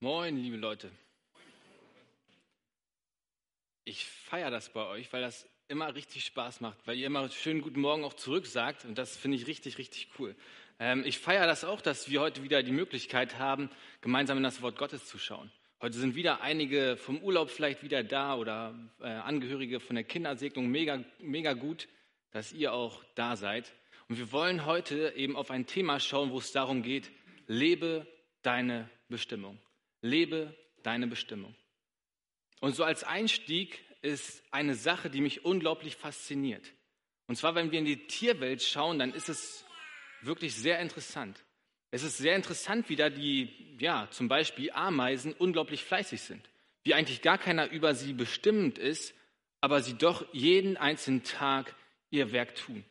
Moin, liebe Leute. Ich feiere das bei euch, weil das immer richtig Spaß macht, weil ihr immer schönen guten Morgen auch zurück sagt und das finde ich richtig, richtig cool. Ähm, ich feiere das auch, dass wir heute wieder die Möglichkeit haben, gemeinsam in das Wort Gottes zu schauen. Heute sind wieder einige vom Urlaub vielleicht wieder da oder äh, Angehörige von der Kindersegnung. Mega, mega gut, dass ihr auch da seid. Und wir wollen heute eben auf ein Thema schauen, wo es darum geht, lebe deine Bestimmung. Lebe deine Bestimmung. Und so als Einstieg ist eine Sache, die mich unglaublich fasziniert. Und zwar, wenn wir in die Tierwelt schauen, dann ist es wirklich sehr interessant. Es ist sehr interessant, wie da die, ja, zum Beispiel Ameisen unglaublich fleißig sind. Wie eigentlich gar keiner über sie bestimmend ist, aber sie doch jeden einzelnen Tag ihr Werk tun.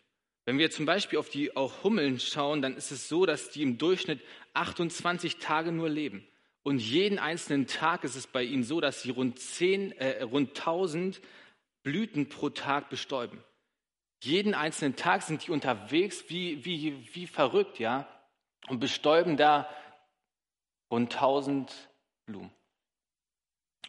Wenn wir zum Beispiel auf die auch Hummeln schauen, dann ist es so, dass die im Durchschnitt 28 Tage nur leben. Und jeden einzelnen Tag ist es bei ihnen so, dass sie rund, 10, äh, rund 1000 Blüten pro Tag bestäuben. Jeden einzelnen Tag sind die unterwegs wie, wie, wie verrückt, ja, und bestäuben da rund 1000 Blumen.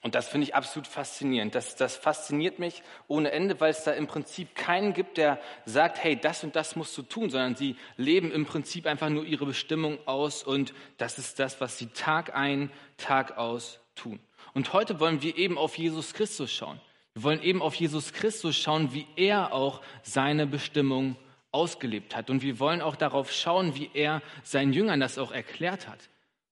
Und das finde ich absolut faszinierend. Das, das fasziniert mich ohne Ende, weil es da im Prinzip keinen gibt, der sagt, hey, das und das musst du tun, sondern sie leben im Prinzip einfach nur ihre Bestimmung aus und das ist das, was sie Tag ein, Tag aus tun. Und heute wollen wir eben auf Jesus Christus schauen. Wir wollen eben auf Jesus Christus schauen, wie er auch seine Bestimmung ausgelebt hat. Und wir wollen auch darauf schauen, wie er seinen Jüngern das auch erklärt hat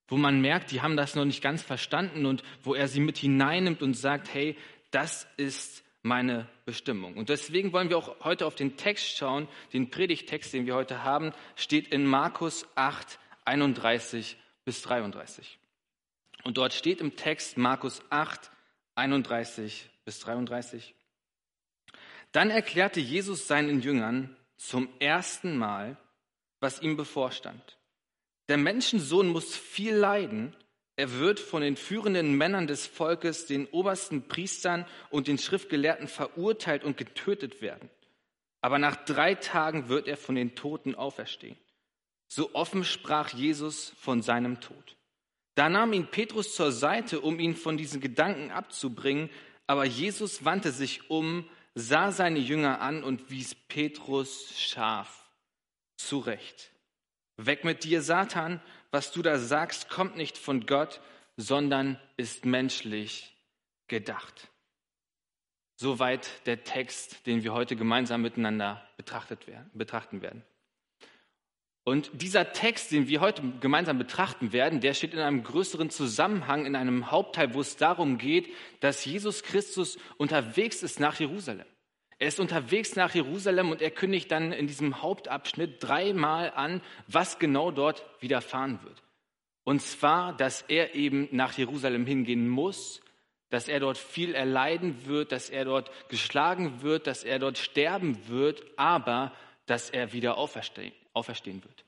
wo man merkt, die haben das noch nicht ganz verstanden und wo er sie mit hineinnimmt und sagt, hey, das ist meine Bestimmung. Und deswegen wollen wir auch heute auf den Text schauen. Den Predigtext, den wir heute haben, steht in Markus 8, 31 bis 33. Und dort steht im Text Markus 8, 31 bis 33. Dann erklärte Jesus seinen Jüngern zum ersten Mal, was ihm bevorstand. Der Menschensohn muss viel leiden. Er wird von den führenden Männern des Volkes, den obersten Priestern und den Schriftgelehrten verurteilt und getötet werden. Aber nach drei Tagen wird er von den Toten auferstehen. So offen sprach Jesus von seinem Tod. Da nahm ihn Petrus zur Seite, um ihn von diesen Gedanken abzubringen, aber Jesus wandte sich um, sah seine Jünger an und wies Petrus scharf zurecht. Weg mit dir, Satan, was du da sagst, kommt nicht von Gott, sondern ist menschlich gedacht. Soweit der Text, den wir heute gemeinsam miteinander werden, betrachten werden. Und dieser Text, den wir heute gemeinsam betrachten werden, der steht in einem größeren Zusammenhang, in einem Hauptteil, wo es darum geht, dass Jesus Christus unterwegs ist nach Jerusalem. Er ist unterwegs nach Jerusalem und er kündigt dann in diesem Hauptabschnitt dreimal an, was genau dort widerfahren wird. Und zwar, dass er eben nach Jerusalem hingehen muss, dass er dort viel erleiden wird, dass er dort geschlagen wird, dass er dort sterben wird, aber dass er wieder auferstehen, wird.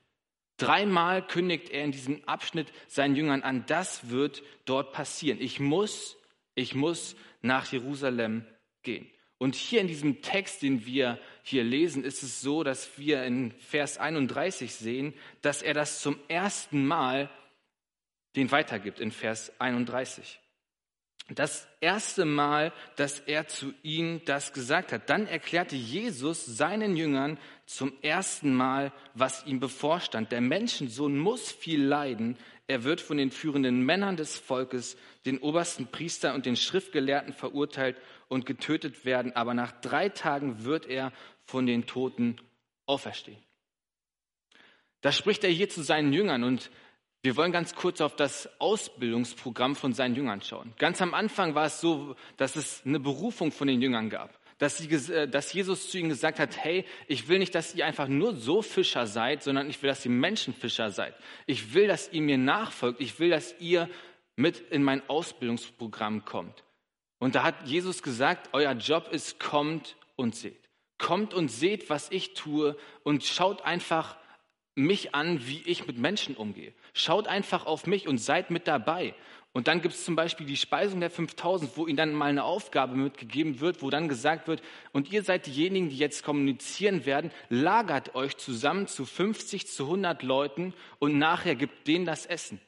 Dreimal kündigt er in diesem Abschnitt seinen Jüngern an, das wird dort passieren. Ich muss, ich muss nach Jerusalem gehen. Und hier in diesem Text, den wir hier lesen, ist es so, dass wir in Vers 31 sehen, dass er das zum ersten Mal den weitergibt in Vers 31. Das erste Mal, dass er zu ihnen das gesagt hat. Dann erklärte Jesus seinen Jüngern zum ersten Mal, was ihm bevorstand. Der Menschensohn muss viel leiden. Er wird von den führenden Männern des Volkes, den obersten Priester und den Schriftgelehrten verurteilt und getötet werden, aber nach drei Tagen wird er von den Toten auferstehen. Das spricht er hier zu seinen Jüngern und wir wollen ganz kurz auf das Ausbildungsprogramm von seinen Jüngern schauen. Ganz am Anfang war es so, dass es eine Berufung von den Jüngern gab. Dass, sie, äh, dass Jesus zu ihnen gesagt hat, hey, ich will nicht, dass ihr einfach nur so Fischer seid, sondern ich will, dass ihr Menschenfischer seid. Ich will, dass ihr mir nachfolgt. Ich will, dass ihr mit in mein Ausbildungsprogramm kommt. Und da hat Jesus gesagt, euer Job ist, kommt und seht. Kommt und seht, was ich tue und schaut einfach mich an, wie ich mit Menschen umgehe. Schaut einfach auf mich und seid mit dabei. Und dann gibt es zum Beispiel die Speisung der 5000, wo ihnen dann mal eine Aufgabe mitgegeben wird, wo dann gesagt wird, und ihr seid diejenigen, die jetzt kommunizieren werden, lagert euch zusammen zu 50, zu 100 Leuten und nachher gibt denen das Essen.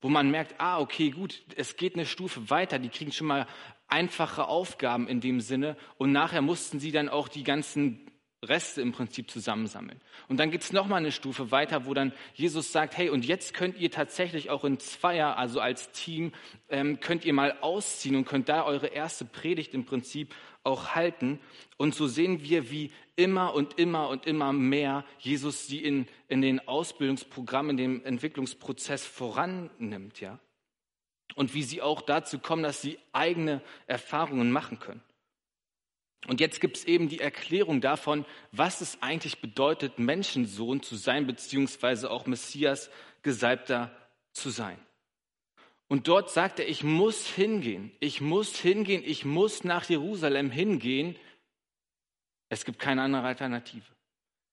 wo man merkt, ah, okay, gut, es geht eine Stufe weiter, die kriegen schon mal einfache Aufgaben in dem Sinne und nachher mussten sie dann auch die ganzen Reste im Prinzip zusammensammeln. Und dann gibt es nochmal eine Stufe weiter, wo dann Jesus sagt, hey, und jetzt könnt ihr tatsächlich auch in Zweier, also als Team, ähm, könnt ihr mal ausziehen und könnt da eure erste Predigt im Prinzip auch halten. Und so sehen wir, wie immer und immer und immer mehr Jesus sie in, in den Ausbildungsprogrammen, in dem Entwicklungsprozess vorannimmt, ja. Und wie sie auch dazu kommen, dass sie eigene Erfahrungen machen können. Und jetzt gibt es eben die Erklärung davon, was es eigentlich bedeutet, Menschensohn zu sein, beziehungsweise auch Messias, Gesalbter zu sein. Und dort sagt er, ich muss hingehen, ich muss hingehen, ich muss nach Jerusalem hingehen. Es gibt keine andere Alternative.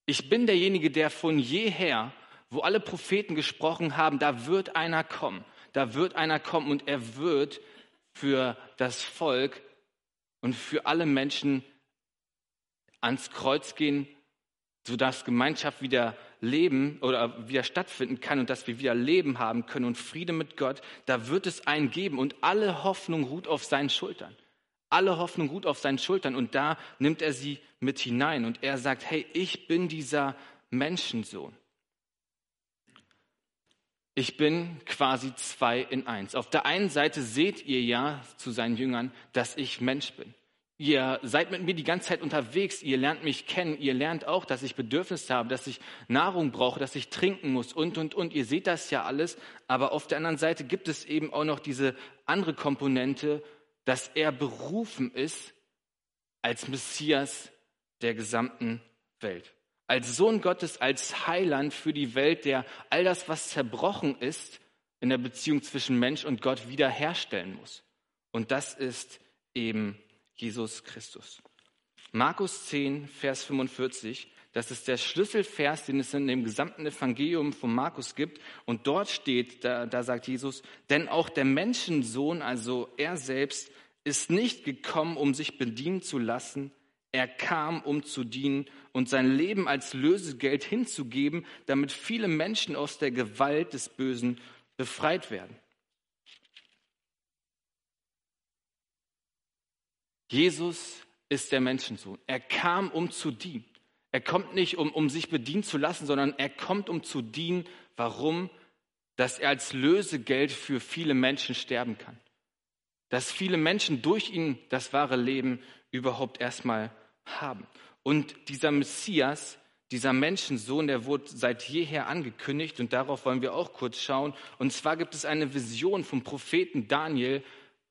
Ich bin derjenige, der von jeher, wo alle Propheten gesprochen haben, da wird einer kommen, da wird einer kommen und er wird für das Volk und für alle Menschen ans Kreuz gehen, sodass Gemeinschaft wieder leben oder wieder stattfinden kann und dass wir wieder Leben haben können und Friede mit Gott, da wird es einen geben und alle Hoffnung ruht auf seinen Schultern. Alle Hoffnung ruht auf seinen Schultern und da nimmt er sie mit hinein und er sagt, hey, ich bin dieser Menschensohn. Ich bin quasi zwei in eins. Auf der einen Seite seht ihr ja zu seinen Jüngern, dass ich Mensch bin. Ihr seid mit mir die ganze Zeit unterwegs, ihr lernt mich kennen, ihr lernt auch, dass ich Bedürfnisse habe, dass ich Nahrung brauche, dass ich trinken muss und, und, und. Ihr seht das ja alles, aber auf der anderen Seite gibt es eben auch noch diese andere Komponente, dass er berufen ist als Messias der gesamten Welt. Als Sohn Gottes, als Heiland für die Welt, der all das, was zerbrochen ist, in der Beziehung zwischen Mensch und Gott wiederherstellen muss. Und das ist eben Jesus Christus. Markus 10, Vers 45, das ist der Schlüsselvers, den es in dem gesamten Evangelium von Markus gibt. Und dort steht, da, da sagt Jesus, denn auch der Menschensohn, also er selbst, ist nicht gekommen, um sich bedienen zu lassen. Er kam, um zu dienen und sein Leben als Lösegeld hinzugeben, damit viele Menschen aus der Gewalt des Bösen befreit werden. Jesus ist der Menschensohn. Er kam, um zu dienen. Er kommt nicht, um, um sich bedienen zu lassen, sondern er kommt, um zu dienen. Warum? Dass er als Lösegeld für viele Menschen sterben kann. Dass viele Menschen durch ihn das wahre Leben überhaupt erstmal haben. Und dieser Messias, dieser Menschensohn, der wurde seit jeher angekündigt und darauf wollen wir auch kurz schauen. Und zwar gibt es eine Vision vom Propheten Daniel,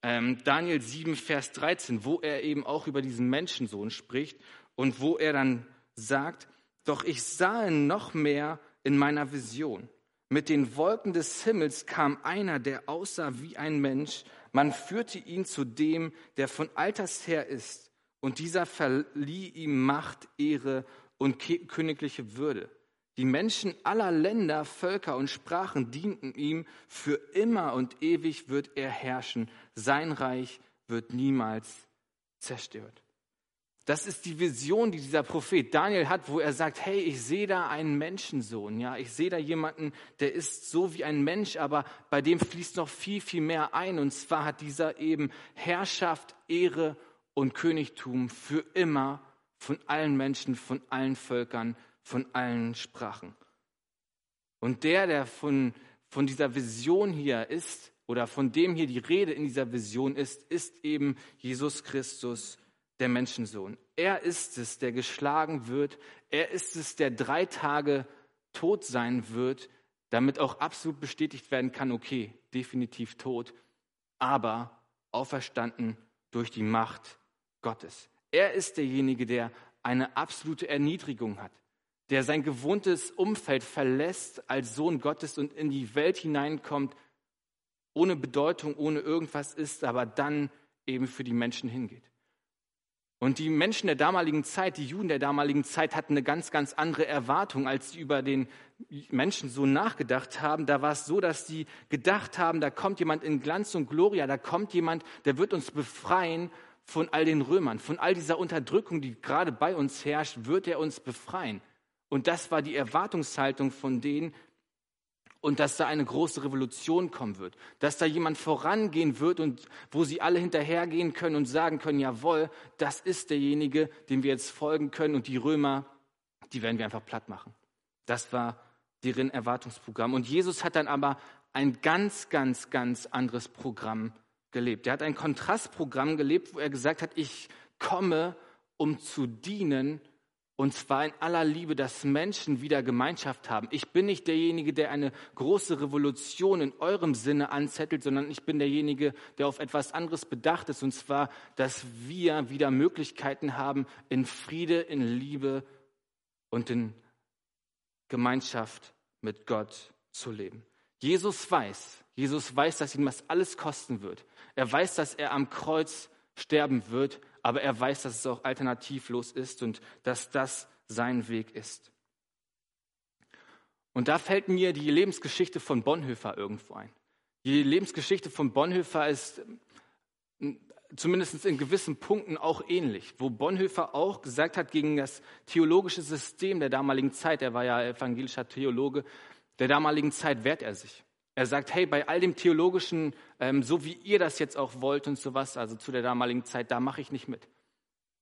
ähm, Daniel 7, Vers 13, wo er eben auch über diesen Menschensohn spricht und wo er dann sagt, doch ich sah noch mehr in meiner Vision. Mit den Wolken des Himmels kam einer, der aussah wie ein Mensch. Man führte ihn zu dem, der von alters her ist. Und dieser verlieh ihm Macht, Ehre und königliche Würde. Die Menschen aller Länder, Völker und Sprachen dienten ihm. Für immer und ewig wird er herrschen. Sein Reich wird niemals zerstört. Das ist die Vision, die dieser Prophet Daniel hat, wo er sagt, hey, ich sehe da einen Menschensohn, ja, ich sehe da jemanden, der ist so wie ein Mensch, aber bei dem fließt noch viel, viel mehr ein. Und zwar hat dieser eben Herrschaft, Ehre und Königtum für immer von allen Menschen, von allen Völkern, von allen Sprachen. Und der, der von, von dieser Vision hier ist, oder von dem hier die Rede in dieser Vision ist, ist eben Jesus Christus, der Menschensohn. Er ist es, der geschlagen wird. Er ist es, der drei Tage tot sein wird, damit auch absolut bestätigt werden kann, okay, definitiv tot, aber auferstanden durch die Macht Gottes. Er ist derjenige, der eine absolute Erniedrigung hat der sein gewohntes Umfeld verlässt als Sohn Gottes und in die Welt hineinkommt, ohne Bedeutung, ohne irgendwas ist, aber dann eben für die Menschen hingeht. Und die Menschen der damaligen Zeit, die Juden der damaligen Zeit hatten eine ganz, ganz andere Erwartung, als sie über den Menschen so nachgedacht haben. Da war es so, dass sie gedacht haben, da kommt jemand in Glanz und Gloria, da kommt jemand, der wird uns befreien von all den Römern, von all dieser Unterdrückung, die gerade bei uns herrscht, wird er uns befreien. Und das war die Erwartungshaltung von denen. und dass da eine große Revolution kommen wird, dass da jemand vorangehen wird und wo sie alle hinterhergehen können und sagen können, jawohl, das ist derjenige, dem wir jetzt folgen können und die Römer, die werden wir einfach platt machen. Das war deren Erwartungsprogramm. Und Jesus hat dann aber ein ganz, ganz, ganz anderes Programm gelebt. Er hat ein Kontrastprogramm gelebt, wo er gesagt hat, ich komme, um zu dienen und zwar in aller Liebe, dass Menschen wieder Gemeinschaft haben. Ich bin nicht derjenige, der eine große Revolution in eurem Sinne anzettelt, sondern ich bin derjenige, der auf etwas anderes bedacht ist. Und zwar, dass wir wieder Möglichkeiten haben, in Friede, in Liebe und in Gemeinschaft mit Gott zu leben. Jesus weiß, Jesus weiß, dass ihm das alles kosten wird. Er weiß, dass er am Kreuz sterben wird, aber er weiß, dass es auch alternativlos ist und dass das sein Weg ist. Und da fällt mir die Lebensgeschichte von Bonhoeffer irgendwo ein. Die Lebensgeschichte von Bonhoeffer ist hm, zumindest in gewissen Punkten auch ähnlich, wo Bonhoeffer auch gesagt hat, gegen das theologische System der damaligen Zeit, er war ja evangelischer Theologe, der damaligen Zeit wehrt er sich. Er sagt, hey, bei all dem Theologischen, ähm, so wie ihr das jetzt auch wollt und sowas, also zu der damaligen Zeit, da mache ich nicht mit.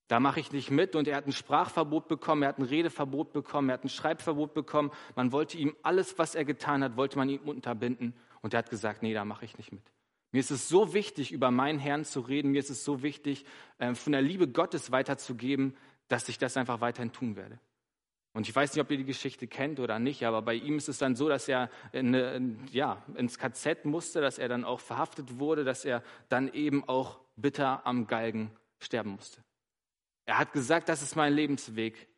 Da mache ich nicht mit. Und er hat ein Sprachverbot bekommen, er hat ein Redeverbot bekommen, er hat ein Schreibverbot bekommen. Man wollte ihm alles, was er getan hat, wollte man ihm unterbinden. Und er hat gesagt, nee, da mache ich nicht mit. Mir ist es so wichtig, über meinen Herrn zu reden. Mir ist es so wichtig, äh, von der Liebe Gottes weiterzugeben, dass ich das einfach weiterhin tun werde. Und ich weiß nicht, ob ihr die Geschichte kennt oder nicht, aber bei ihm ist es dann so, dass er in, ja, ins KZ musste, dass er dann auch verhaftet wurde, dass er dann eben auch bitter am Galgen sterben musste. Er hat gesagt, das ist mein Lebensweg.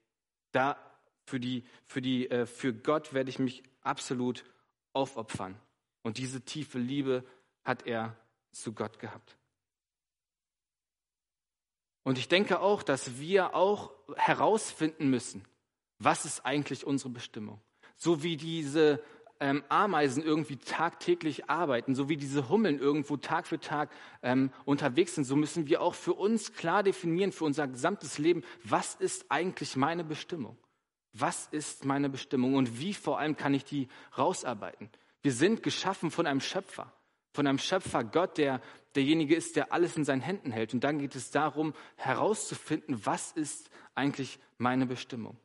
Da für, die, für, die, äh, für Gott werde ich mich absolut aufopfern. Und diese tiefe Liebe hat er zu Gott gehabt. Und ich denke auch, dass wir auch herausfinden müssen, was ist eigentlich unsere Bestimmung? So wie diese ähm, Ameisen irgendwie tagtäglich arbeiten, so wie diese Hummeln irgendwo Tag für Tag ähm, unterwegs sind, so müssen wir auch für uns klar definieren, für unser gesamtes Leben, was ist eigentlich meine Bestimmung? Was ist meine Bestimmung und wie vor allem kann ich die rausarbeiten? Wir sind geschaffen von einem Schöpfer, von einem Schöpfer Gott, der derjenige ist, der alles in seinen Händen hält. Und dann geht es darum, herauszufinden, was ist eigentlich meine Bestimmung.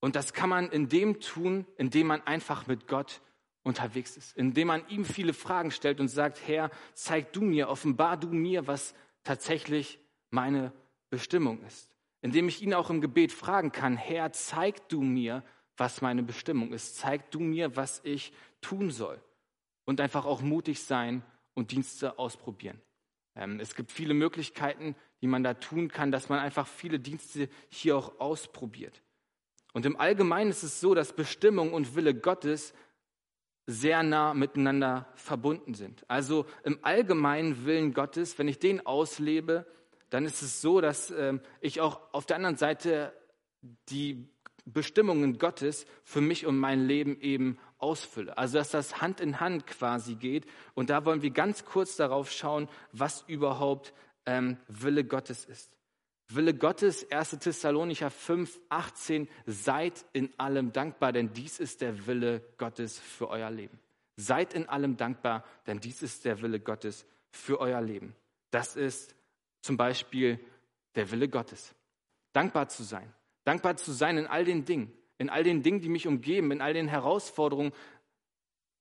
Und das kann man in dem tun, indem man einfach mit Gott unterwegs ist, indem man ihm viele Fragen stellt und sagt, Herr, zeig du mir, offenbar du mir, was tatsächlich meine Bestimmung ist. Indem ich ihn auch im Gebet fragen kann, Herr, zeig du mir, was meine Bestimmung ist. Zeig du mir, was ich tun soll. Und einfach auch mutig sein und Dienste ausprobieren. Ähm, es gibt viele Möglichkeiten, die man da tun kann, dass man einfach viele Dienste hier auch ausprobiert. Und im Allgemeinen ist es so, dass Bestimmung und Wille Gottes sehr nah miteinander verbunden sind. Also im allgemeinen Willen Gottes, wenn ich den auslebe, dann ist es so, dass äh, ich auch auf der anderen Seite die Bestimmungen Gottes für mich und mein Leben eben ausfülle. Also dass das Hand in Hand quasi geht. Und da wollen wir ganz kurz darauf schauen, was überhaupt ähm, Wille Gottes ist. Wille Gottes, 1. Thessalonicher 5, 18, seid in allem dankbar, denn dies ist der Wille Gottes für euer Leben. Seid in allem dankbar, denn dies ist der Wille Gottes für euer Leben. Das ist zum Beispiel der Wille Gottes. Dankbar zu sein. Dankbar zu sein in all den Dingen, in all den Dingen, die mich umgeben, in all den Herausforderungen,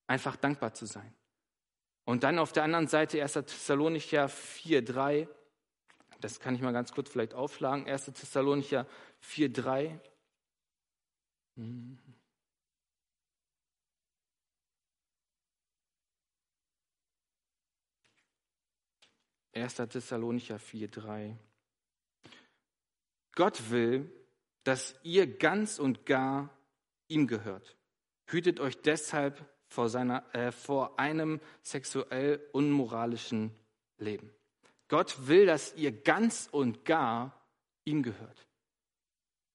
einfach dankbar zu sein. Und dann auf der anderen Seite 1. Thessalonicher 4, 3, das kann ich mal ganz kurz vielleicht aufschlagen. 1. Thessalonicher 4, 3. Erster Thessalonicher 4, 3. Gott will, dass ihr ganz und gar ihm gehört. Hütet euch deshalb vor, seiner, äh, vor einem sexuell unmoralischen Leben. Gott will, dass ihr ganz und gar ihm gehört.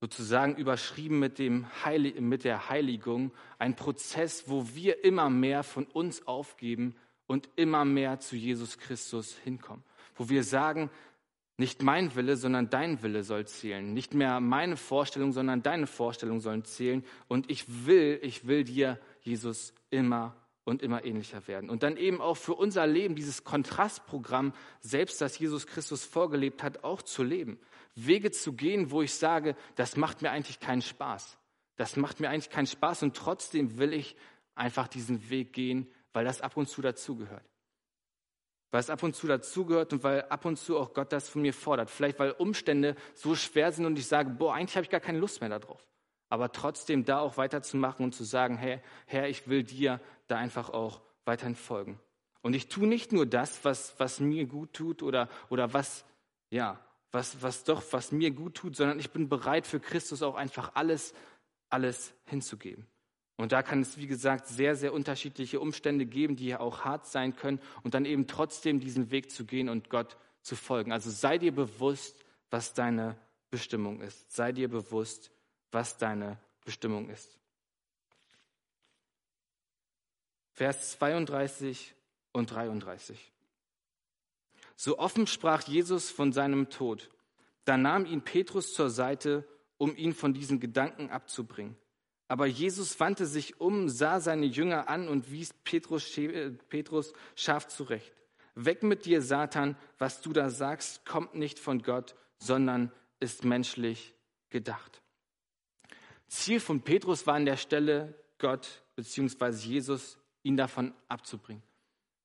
Sozusagen überschrieben mit, dem Heil mit der Heiligung, ein Prozess, wo wir immer mehr von uns aufgeben und immer mehr zu Jesus Christus hinkommen. Wo wir sagen, nicht mein Wille, sondern dein Wille soll zählen. Nicht mehr meine Vorstellung, sondern deine Vorstellung sollen zählen. Und ich will, ich will dir Jesus immer und immer ähnlicher werden. Und dann eben auch für unser Leben dieses Kontrastprogramm, selbst das Jesus Christus vorgelebt hat, auch zu leben. Wege zu gehen, wo ich sage, das macht mir eigentlich keinen Spaß. Das macht mir eigentlich keinen Spaß und trotzdem will ich einfach diesen Weg gehen, weil das ab und zu dazugehört. Weil es ab und zu dazugehört und weil ab und zu auch Gott das von mir fordert. Vielleicht weil Umstände so schwer sind und ich sage, boah, eigentlich habe ich gar keine Lust mehr darauf aber trotzdem da auch weiterzumachen und zu sagen, hey, Herr, ich will dir da einfach auch weiterhin folgen. Und ich tue nicht nur das, was, was mir gut tut oder, oder was, ja, was, was doch, was mir gut tut, sondern ich bin bereit für Christus auch einfach alles, alles hinzugeben. Und da kann es, wie gesagt, sehr, sehr unterschiedliche Umstände geben, die ja auch hart sein können und dann eben trotzdem diesen Weg zu gehen und Gott zu folgen. Also sei dir bewusst, was deine Bestimmung ist. Sei dir bewusst, was deine Bestimmung ist. Vers 32 und 33. So offen sprach Jesus von seinem Tod. Da nahm ihn Petrus zur Seite, um ihn von diesen Gedanken abzubringen. Aber Jesus wandte sich um, sah seine Jünger an und wies Petrus, äh, Petrus scharf zurecht. Weg mit dir, Satan, was du da sagst, kommt nicht von Gott, sondern ist menschlich gedacht. Ziel von Petrus war an der Stelle, Gott bzw. Jesus ihn davon abzubringen.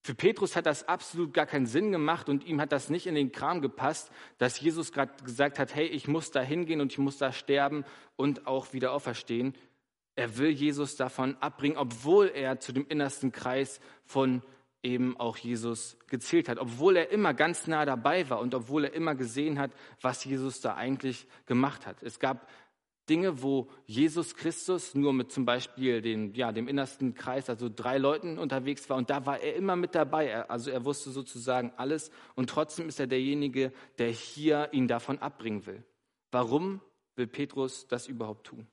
Für Petrus hat das absolut gar keinen Sinn gemacht und ihm hat das nicht in den Kram gepasst, dass Jesus gerade gesagt hat, hey, ich muss da hingehen und ich muss da sterben und auch wieder auferstehen. Er will Jesus davon abbringen, obwohl er zu dem innersten Kreis von eben auch Jesus gezählt hat, obwohl er immer ganz nah dabei war und obwohl er immer gesehen hat, was Jesus da eigentlich gemacht hat. Es gab Dinge, wo Jesus Christus nur mit zum Beispiel den, ja, dem innersten Kreis, also drei Leuten unterwegs war und da war er immer mit dabei. Also er wusste sozusagen alles und trotzdem ist er derjenige, der hier ihn davon abbringen will. Warum will Petrus das überhaupt tun?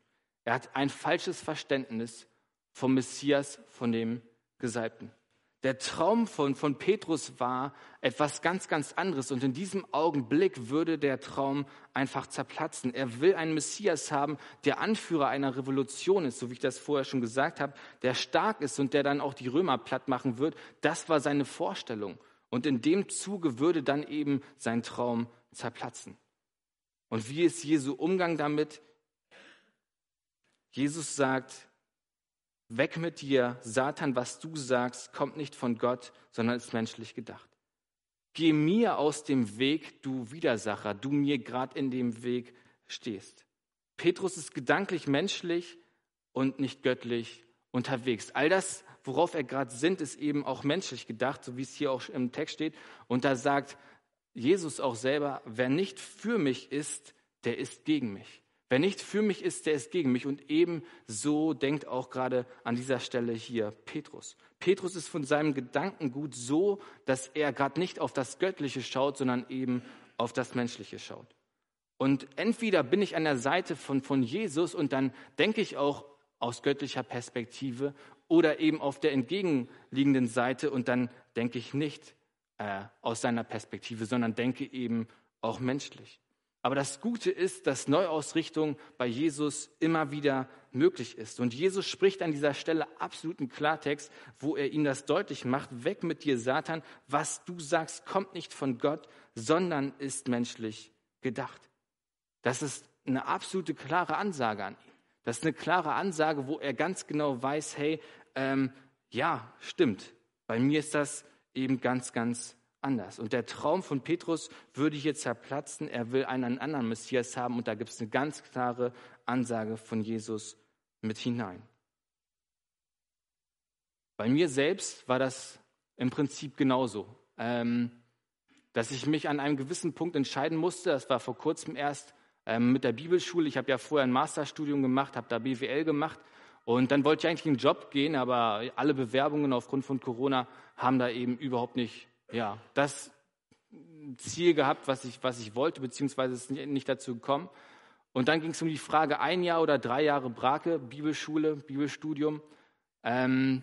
Er hat ein falsches Verständnis vom Messias, von dem Gesalbten. Der Traum von, von Petrus war etwas ganz, ganz anderes. Und in diesem Augenblick würde der Traum einfach zerplatzen. Er will einen Messias haben, der Anführer einer Revolution ist, so wie ich das vorher schon gesagt habe, der stark ist und der dann auch die Römer platt machen wird. Das war seine Vorstellung. Und in dem Zuge würde dann eben sein Traum zerplatzen. Und wie ist Jesu Umgang damit? Jesus sagt, Weg mit dir, Satan, was du sagst, kommt nicht von Gott, sondern ist menschlich gedacht. Geh mir aus dem Weg, du Widersacher, du mir gerade in dem Weg stehst. Petrus ist gedanklich menschlich und nicht göttlich unterwegs. All das, worauf er gerade sind, ist eben auch menschlich gedacht, so wie es hier auch im Text steht. Und da sagt Jesus auch selber, wer nicht für mich ist, der ist gegen mich. Wer nicht für mich ist, der ist gegen mich. Und ebenso denkt auch gerade an dieser Stelle hier Petrus. Petrus ist von seinem Gedankengut so, dass er gerade nicht auf das Göttliche schaut, sondern eben auf das Menschliche schaut. Und entweder bin ich an der Seite von, von Jesus und dann denke ich auch aus göttlicher Perspektive oder eben auf der entgegenliegenden Seite und dann denke ich nicht äh, aus seiner Perspektive, sondern denke eben auch menschlich. Aber das Gute ist, dass Neuausrichtung bei Jesus immer wieder möglich ist. Und Jesus spricht an dieser Stelle absoluten Klartext, wo er ihm das deutlich macht. Weg mit dir, Satan. Was du sagst, kommt nicht von Gott, sondern ist menschlich gedacht. Das ist eine absolute klare Ansage an ihn. Das ist eine klare Ansage, wo er ganz genau weiß, hey, ähm, ja, stimmt. Bei mir ist das eben ganz, ganz anders. Und der Traum von Petrus würde hier zerplatzen. Er will einen anderen Messias haben und da gibt es eine ganz klare Ansage von Jesus mit hinein. Bei mir selbst war das im Prinzip genauso, ähm, dass ich mich an einem gewissen Punkt entscheiden musste. Das war vor kurzem erst ähm, mit der Bibelschule. Ich habe ja vorher ein Masterstudium gemacht, habe da BWL gemacht und dann wollte ich eigentlich in den Job gehen, aber alle Bewerbungen aufgrund von Corona haben da eben überhaupt nicht ja, das Ziel gehabt, was ich, was ich wollte, beziehungsweise ist nicht dazu gekommen. Und dann ging es um die Frage, ein Jahr oder drei Jahre Brake, Bibelschule, Bibelstudium. Ähm,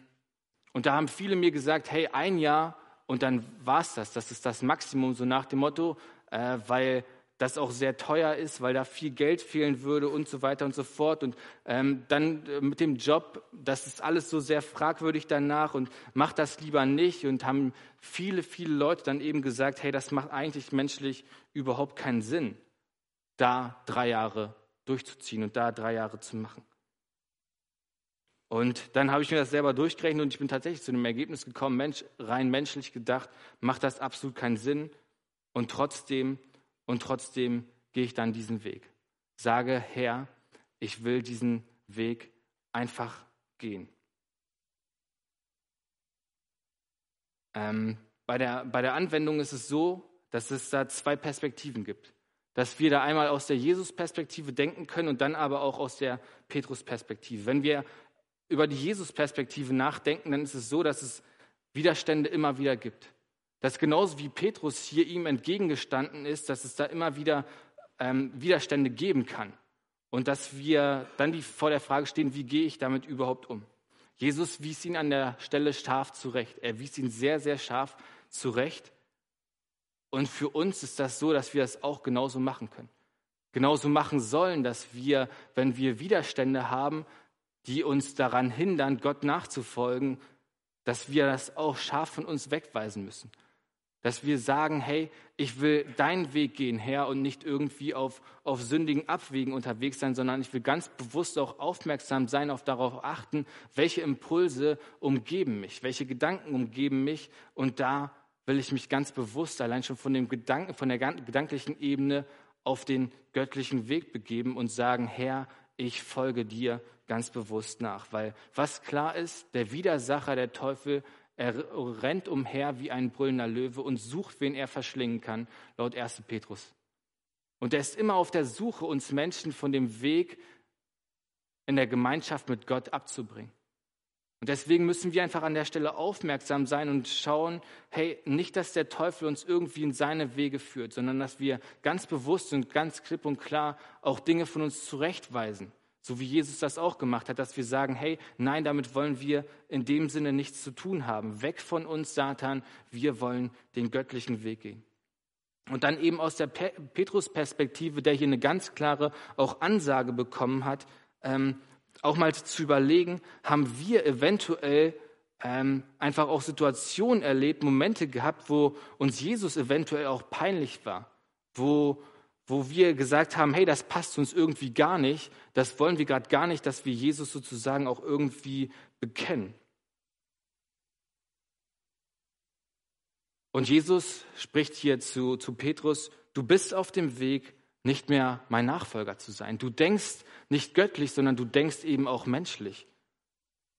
und da haben viele mir gesagt, hey, ein Jahr und dann war es das. Das ist das Maximum, so nach dem Motto, äh, weil das auch sehr teuer ist, weil da viel Geld fehlen würde und so weiter und so fort. Und ähm, dann äh, mit dem Job, das ist alles so sehr fragwürdig danach und macht das lieber nicht. Und haben viele, viele Leute dann eben gesagt, hey, das macht eigentlich menschlich überhaupt keinen Sinn, da drei Jahre durchzuziehen und da drei Jahre zu machen. Und dann habe ich mir das selber durchgerechnet und ich bin tatsächlich zu dem Ergebnis gekommen, Mensch, rein menschlich gedacht, macht das absolut keinen Sinn. Und trotzdem und trotzdem gehe ich dann diesen Weg. Sage, Herr, ich will diesen Weg einfach gehen. Ähm, bei, der, bei der Anwendung ist es so, dass es da zwei Perspektiven gibt. Dass wir da einmal aus der Jesus-Perspektive denken können und dann aber auch aus der Petrus-Perspektive. Wenn wir über die Jesus-Perspektive nachdenken, dann ist es so, dass es Widerstände immer wieder gibt. Dass genauso wie Petrus hier ihm entgegengestanden ist, dass es da immer wieder ähm, Widerstände geben kann. Und dass wir dann die, vor der Frage stehen, wie gehe ich damit überhaupt um? Jesus wies ihn an der Stelle scharf zurecht. Er wies ihn sehr, sehr scharf zurecht. Und für uns ist das so, dass wir das auch genauso machen können. Genauso machen sollen, dass wir, wenn wir Widerstände haben, die uns daran hindern, Gott nachzufolgen, dass wir das auch scharf von uns wegweisen müssen. Dass wir sagen, hey, ich will deinen Weg gehen, Herr, und nicht irgendwie auf, auf sündigen Abwegen unterwegs sein, sondern ich will ganz bewusst auch aufmerksam sein, auf darauf achten, welche Impulse umgeben mich, welche Gedanken umgeben mich. Und da will ich mich ganz bewusst allein schon von dem Gedanken, von der gedanklichen Ebene auf den göttlichen Weg begeben und sagen, Herr, ich folge dir ganz bewusst nach. Weil was klar ist, der Widersacher, der Teufel, er rennt umher wie ein brüllender Löwe und sucht, wen er verschlingen kann, laut 1. Petrus. Und er ist immer auf der Suche, uns Menschen von dem Weg in der Gemeinschaft mit Gott abzubringen. Und deswegen müssen wir einfach an der Stelle aufmerksam sein und schauen, hey, nicht, dass der Teufel uns irgendwie in seine Wege führt, sondern dass wir ganz bewusst und ganz klipp und klar auch Dinge von uns zurechtweisen. So wie Jesus das auch gemacht hat, dass wir sagen, hey, nein, damit wollen wir in dem Sinne nichts zu tun haben. Weg von uns, Satan, wir wollen den göttlichen Weg gehen. Und dann eben aus der Petrus-Perspektive, der hier eine ganz klare auch Ansage bekommen hat, ähm, auch mal zu überlegen, haben wir eventuell ähm, einfach auch Situationen erlebt, Momente gehabt, wo uns Jesus eventuell auch peinlich war, wo wo wir gesagt haben, hey, das passt uns irgendwie gar nicht, das wollen wir gerade gar nicht, dass wir Jesus sozusagen auch irgendwie bekennen. Und Jesus spricht hier zu, zu Petrus, du bist auf dem Weg, nicht mehr mein Nachfolger zu sein. Du denkst nicht göttlich, sondern du denkst eben auch menschlich.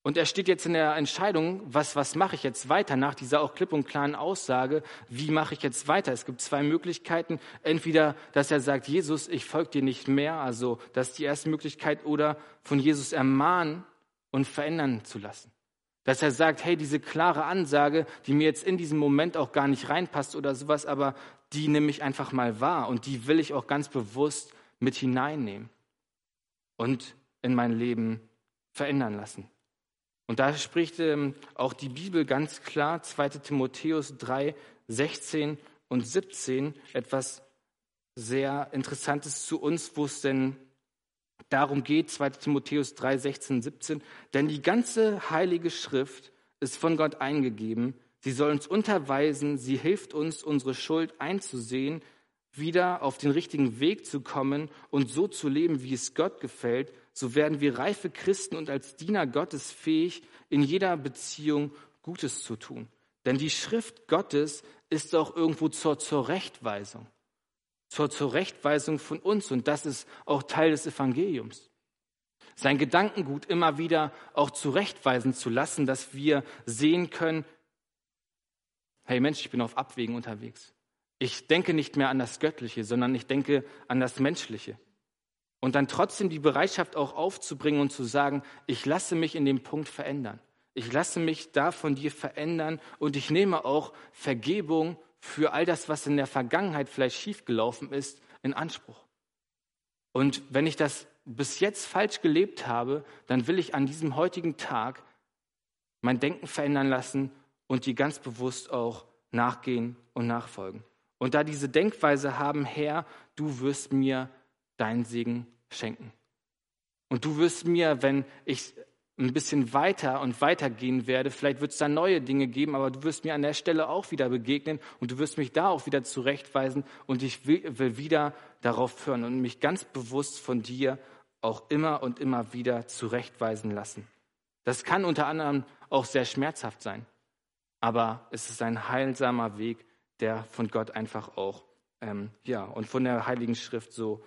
Und er steht jetzt in der Entscheidung, was, was mache ich jetzt weiter nach dieser auch klipp und klaren Aussage, wie mache ich jetzt weiter? Es gibt zwei Möglichkeiten. Entweder, dass er sagt, Jesus, ich folge dir nicht mehr, also das ist die erste Möglichkeit, oder von Jesus ermahnen und verändern zu lassen. Dass er sagt, hey, diese klare Ansage, die mir jetzt in diesem Moment auch gar nicht reinpasst oder sowas, aber die nehme ich einfach mal wahr und die will ich auch ganz bewusst mit hineinnehmen und in mein Leben verändern lassen. Und da spricht ähm, auch die Bibel ganz klar, 2 Timotheus 3, 16 und 17, etwas sehr Interessantes zu uns, wo es denn darum geht, 2 Timotheus 3, 16, 17, denn die ganze heilige Schrift ist von Gott eingegeben. Sie soll uns unterweisen, sie hilft uns, unsere Schuld einzusehen, wieder auf den richtigen Weg zu kommen und so zu leben, wie es Gott gefällt so werden wir reife Christen und als Diener Gottes fähig, in jeder Beziehung Gutes zu tun. Denn die Schrift Gottes ist auch irgendwo zur Zurechtweisung. Zur Zurechtweisung von uns. Und das ist auch Teil des Evangeliums. Sein Gedankengut immer wieder auch zurechtweisen zu lassen, dass wir sehen können, hey Mensch, ich bin auf Abwägen unterwegs. Ich denke nicht mehr an das Göttliche, sondern ich denke an das Menschliche. Und dann trotzdem die Bereitschaft auch aufzubringen und zu sagen, ich lasse mich in dem Punkt verändern. Ich lasse mich da von dir verändern und ich nehme auch Vergebung für all das, was in der Vergangenheit vielleicht schiefgelaufen ist, in Anspruch. Und wenn ich das bis jetzt falsch gelebt habe, dann will ich an diesem heutigen Tag mein Denken verändern lassen und dir ganz bewusst auch nachgehen und nachfolgen. und da diese Denkweise haben, Herr, du wirst mir deinen Segen schenken. Und du wirst mir, wenn ich ein bisschen weiter und weiter gehen werde, vielleicht wird es da neue Dinge geben, aber du wirst mir an der Stelle auch wieder begegnen und du wirst mich da auch wieder zurechtweisen und ich will, will wieder darauf hören und mich ganz bewusst von dir auch immer und immer wieder zurechtweisen lassen. Das kann unter anderem auch sehr schmerzhaft sein, aber es ist ein heilsamer Weg, der von Gott einfach auch, ähm, ja, und von der Heiligen Schrift so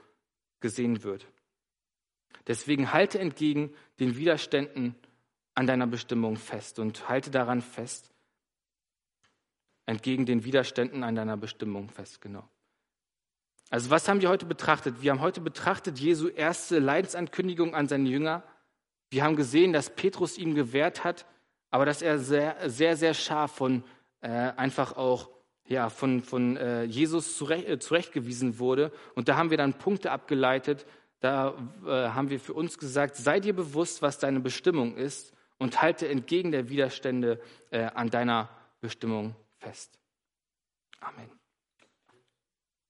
gesehen wird. Deswegen halte entgegen den Widerständen an deiner Bestimmung fest und halte daran fest, entgegen den Widerständen an deiner Bestimmung fest, genau. Also was haben wir heute betrachtet? Wir haben heute betrachtet Jesu erste Leidensankündigung an seine Jünger. Wir haben gesehen, dass Petrus ihm gewährt hat, aber dass er sehr, sehr, sehr scharf von äh, einfach auch ja, von, von äh, Jesus zurecht, äh, zurechtgewiesen wurde. Und da haben wir dann Punkte abgeleitet, da äh, haben wir für uns gesagt, sei dir bewusst, was deine Bestimmung ist und halte entgegen der Widerstände äh, an deiner Bestimmung fest. Amen.